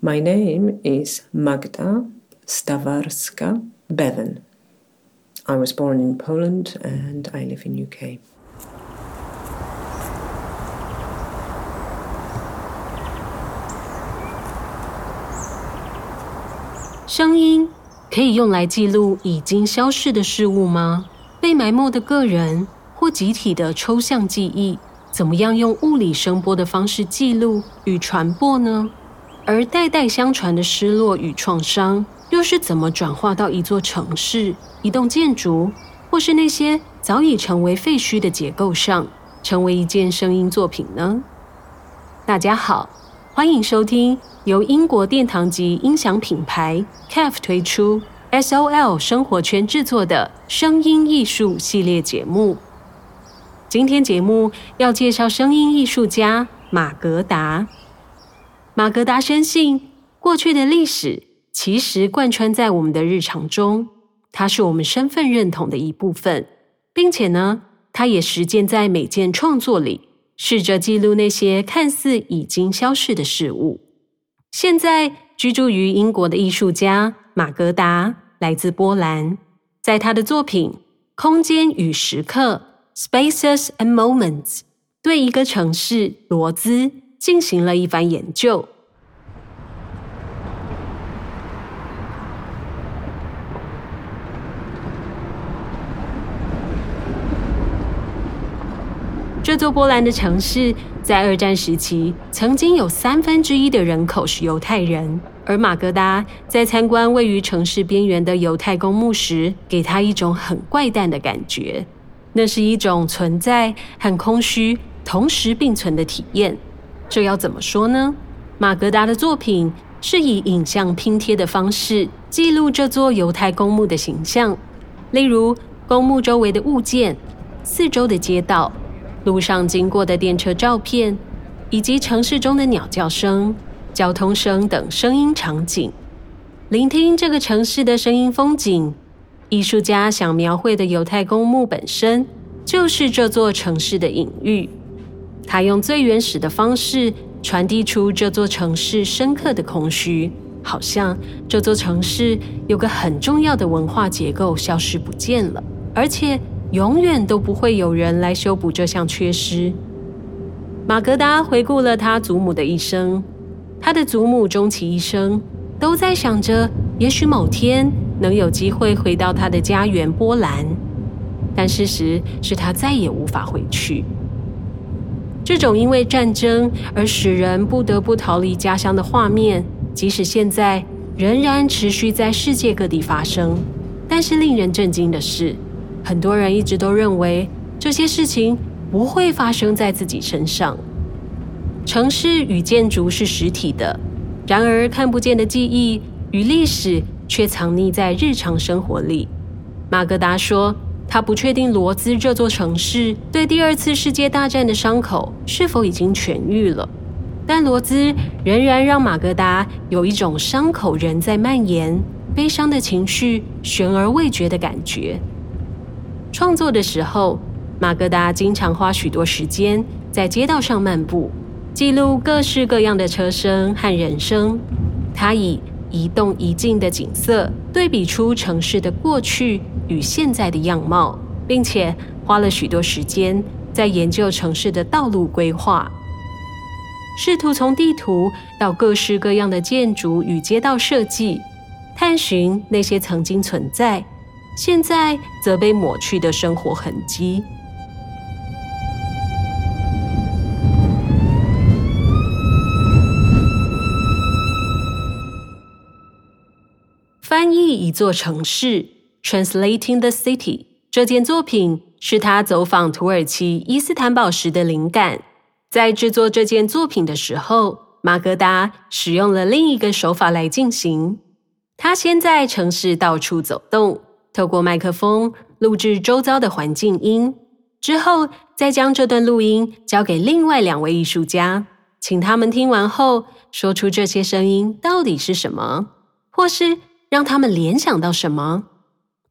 My name is Magda Stawarska Bevan. I was born in Poland and I live in UK. 声音可以用来记录已经消逝的事物吗？被埋没的个人或集体的抽象记忆，怎么样用物理声波的方式记录与传播呢？而代代相传的失落与创伤，又是怎么转化到一座城市、一栋建筑，或是那些早已成为废墟的结构上，成为一件声音作品呢？大家好，欢迎收听由英国殿堂级音响品牌 KEF 推出、SOL 生活圈制作的声音艺术系列节目。今天节目要介绍声音艺术家玛格达。马格达深信，过去的历史其实贯穿在我们的日常中，它是我们身份认同的一部分，并且呢，它也实践在每件创作里，试着记录那些看似已经消逝的事物。现在居住于英国的艺术家马格达来自波兰，在他的作品《空间与时刻》（Spaces and Moments） 对一个城市罗兹。进行了一番研究。这座波兰的城市在二战时期，曾经有三分之一的人口是犹太人。而马格达在参观位于城市边缘的犹太公墓时，给他一种很怪诞的感觉。那是一种存在和空虚同时并存的体验。这要怎么说呢？马格达的作品是以影像拼贴的方式记录这座犹太公墓的形象，例如公墓周围的物件、四周的街道、路上经过的电车照片，以及城市中的鸟叫声、交通声等声音场景。聆听这个城市的声音风景，艺术家想描绘的犹太公墓本身就是这座城市的隐喻。他用最原始的方式传递出这座城市深刻的空虚，好像这座城市有个很重要的文化结构消失不见了，而且永远都不会有人来修补这项缺失。马格达回顾了他祖母的一生，他的祖母终其一生都在想着，也许某天能有机会回到他的家园波兰，但事实是他再也无法回去。这种因为战争而使人不得不逃离家乡的画面，即使现在仍然持续在世界各地发生。但是令人震惊的是，很多人一直都认为这些事情不会发生在自己身上。城市与建筑是实体的，然而看不见的记忆与历史却藏匿在日常生活里。马格达说。他不确定罗兹这座城市对第二次世界大战的伤口是否已经痊愈了，但罗兹仍然让马格达有一种伤口仍在蔓延、悲伤的情绪悬而未决的感觉。创作的时候，马格达经常花许多时间在街道上漫步，记录各式各样的车声和人声。他以一动一静的景色对比出城市的过去与现在的样貌，并且花了许多时间在研究城市的道路规划，试图从地图到各式各样的建筑与街道设计，探寻那些曾经存在，现在则被抹去的生活痕迹。翻译一座城市，Translating the City。这件作品是他走访土耳其伊斯坦堡时的灵感。在制作这件作品的时候，马格达使用了另一个手法来进行。他先在城市到处走动，透过麦克风录制周遭的环境音，之后再将这段录音交给另外两位艺术家，请他们听完后说出这些声音到底是什么，或是。让他们联想到什么？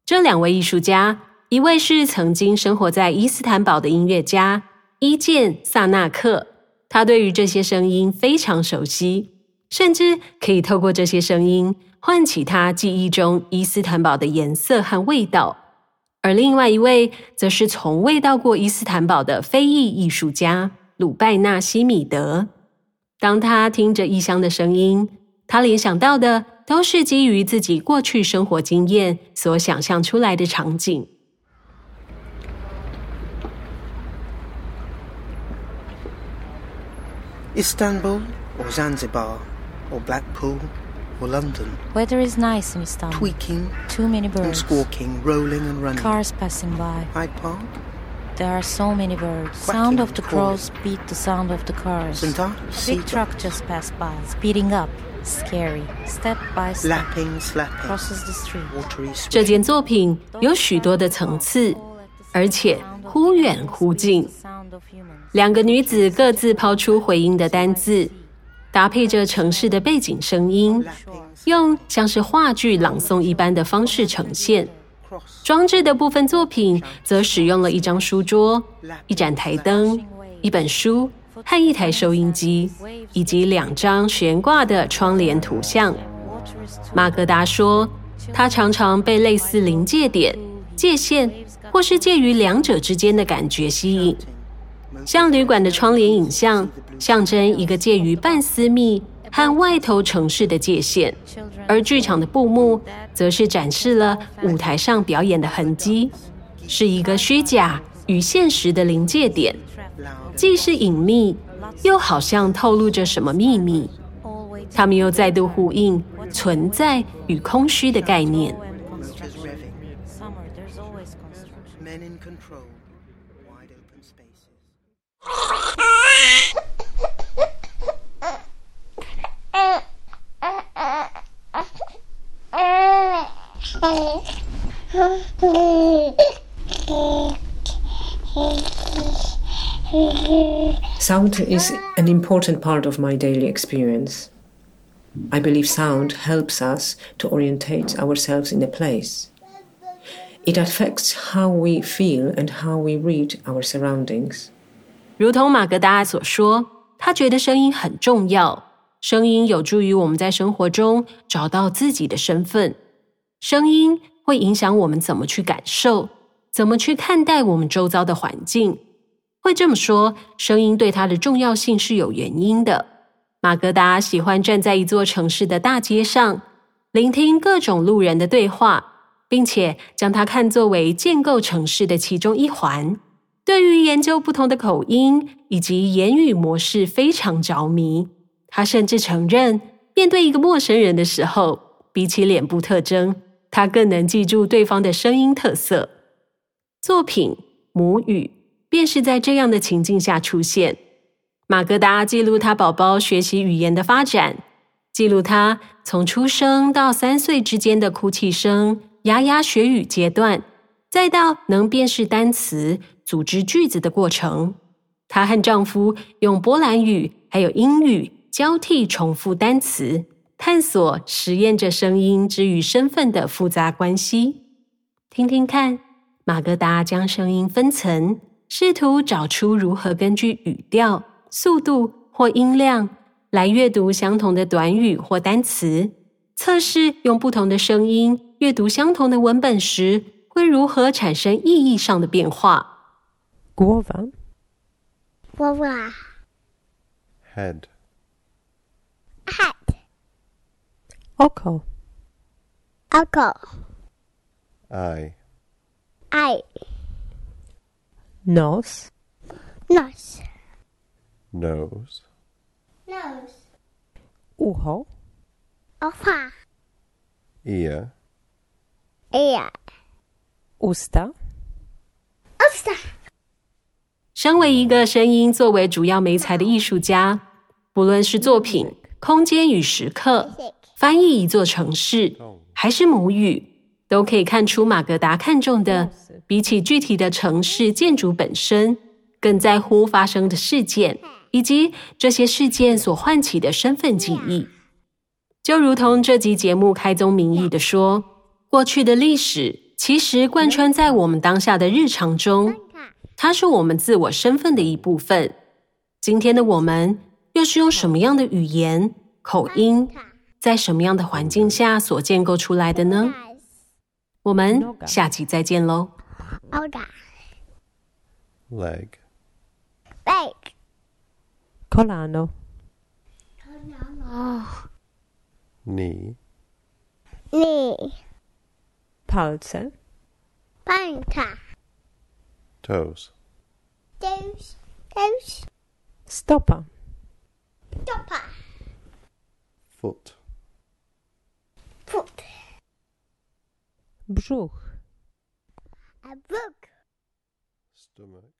这两位艺术家，一位是曾经生活在伊斯坦堡的音乐家伊健·萨纳克，他对于这些声音非常熟悉。甚至可以透过这些声音唤起他记忆中伊斯坦堡的颜色和味道。而另外一位，则是从未到过伊斯坦堡的非裔艺术家鲁拜纳希米德。当他听着异乡的声音，他联想到的都是基于自己过去生活经验所想象出来的场景。Istanbul or Zanzibar or Blackpool or London. Weather is nice in Istanbul. Tweaking Too many and birds. squawking, rolling and running. Cars passing by. Hyde Park, There are so many birds. Quacking Sound of and the calling. crows beat the sound of the cars. St. Ives, Big Seagull, truck just passed by, speeding up. Scary. Step by step. lapping, slapping, Crosses the street. watery 这 swish. 件作品有许多的层次，而且忽远忽近。两个女子各自抛出回音的单字， 搭配着城市的背景声音，用像是话剧朗诵一般的方式呈现。装置的部分作品则使用了一张书桌、一盏台灯、一本书和一台收音机，以及两张悬挂的窗帘图像。马格达说，他常常被类似临界点、界限，或是介于两者之间的感觉吸引。像旅馆的窗帘影像，象征一个介于半私密和外头城市的界限；而剧场的布幕，则是展示了舞台上表演的痕迹，是一个虚假与现实的临界点，既是隐秘，又好像透露着什么秘密。他们又再度呼应存在与空虚的概念。Sound is an important part of my daily experience. I believe sound helps us to orientate ourselves in a place. It affects how we feel and how we read our surroundings. 如同马格达所说，他觉得声音很重要，声音有助于我们在生活中找到自己的身份。 声音会影响我们怎么去感受，怎么去看待我们周遭的环境。会这么说，声音对他的重要性是有原因的。马格达喜欢站在一座城市的大街上，聆听各种路人的对话，并且将它看作为建构城市的其中一环。对于研究不同的口音以及言语模式非常着迷。他甚至承认，面对一个陌生人的时候，比起脸部特征，他更能记住对方的声音特色。作品《母语》便是在这样的情境下出现。马格达记录他宝宝学习语言的发展，记录他从出生到三岁之间的哭泣声、牙牙学语阶段，再到能辨识单词、组织句子的过程。她和丈夫用波兰语还有英语交替重复单词，探索实验着声音之与身份的复杂关系。听听看，马格达将声音分层，试图找出如何根据语调、速度或音量来阅读相同的短语或单词，测试用不同的声音阅读相同的文本时会如何产生意义上的变化。Głowa, Głowa. head, Head. Oko, Oko. eye, Eye. Nose. Nose. nose, Nose. ucho, Ofa. ear, Ear. usta, Usta. 身为一个声音作为主要媒材的艺术家，不论是作品、空间与时刻、翻译一座城市，还是母语，都可以看出马格达看重的，比起具体的城市建筑本身，更在乎发生的事件，以及这些事件所唤起的身份记忆。就如同这集节目开宗明义的说，过去的历史其实贯穿在我们当下的日常中。它是我们自我身份的一部分。今天的我们，又是用什么样的语言、口音在什么样的环境下所建构出来的呢？我们下集再见喽。Leg, Leg. colano, Knee. knee, palce, Panka. toes, Toes. Toes. Stopper. Stopper. Foot. Brzuch, A book. stomach,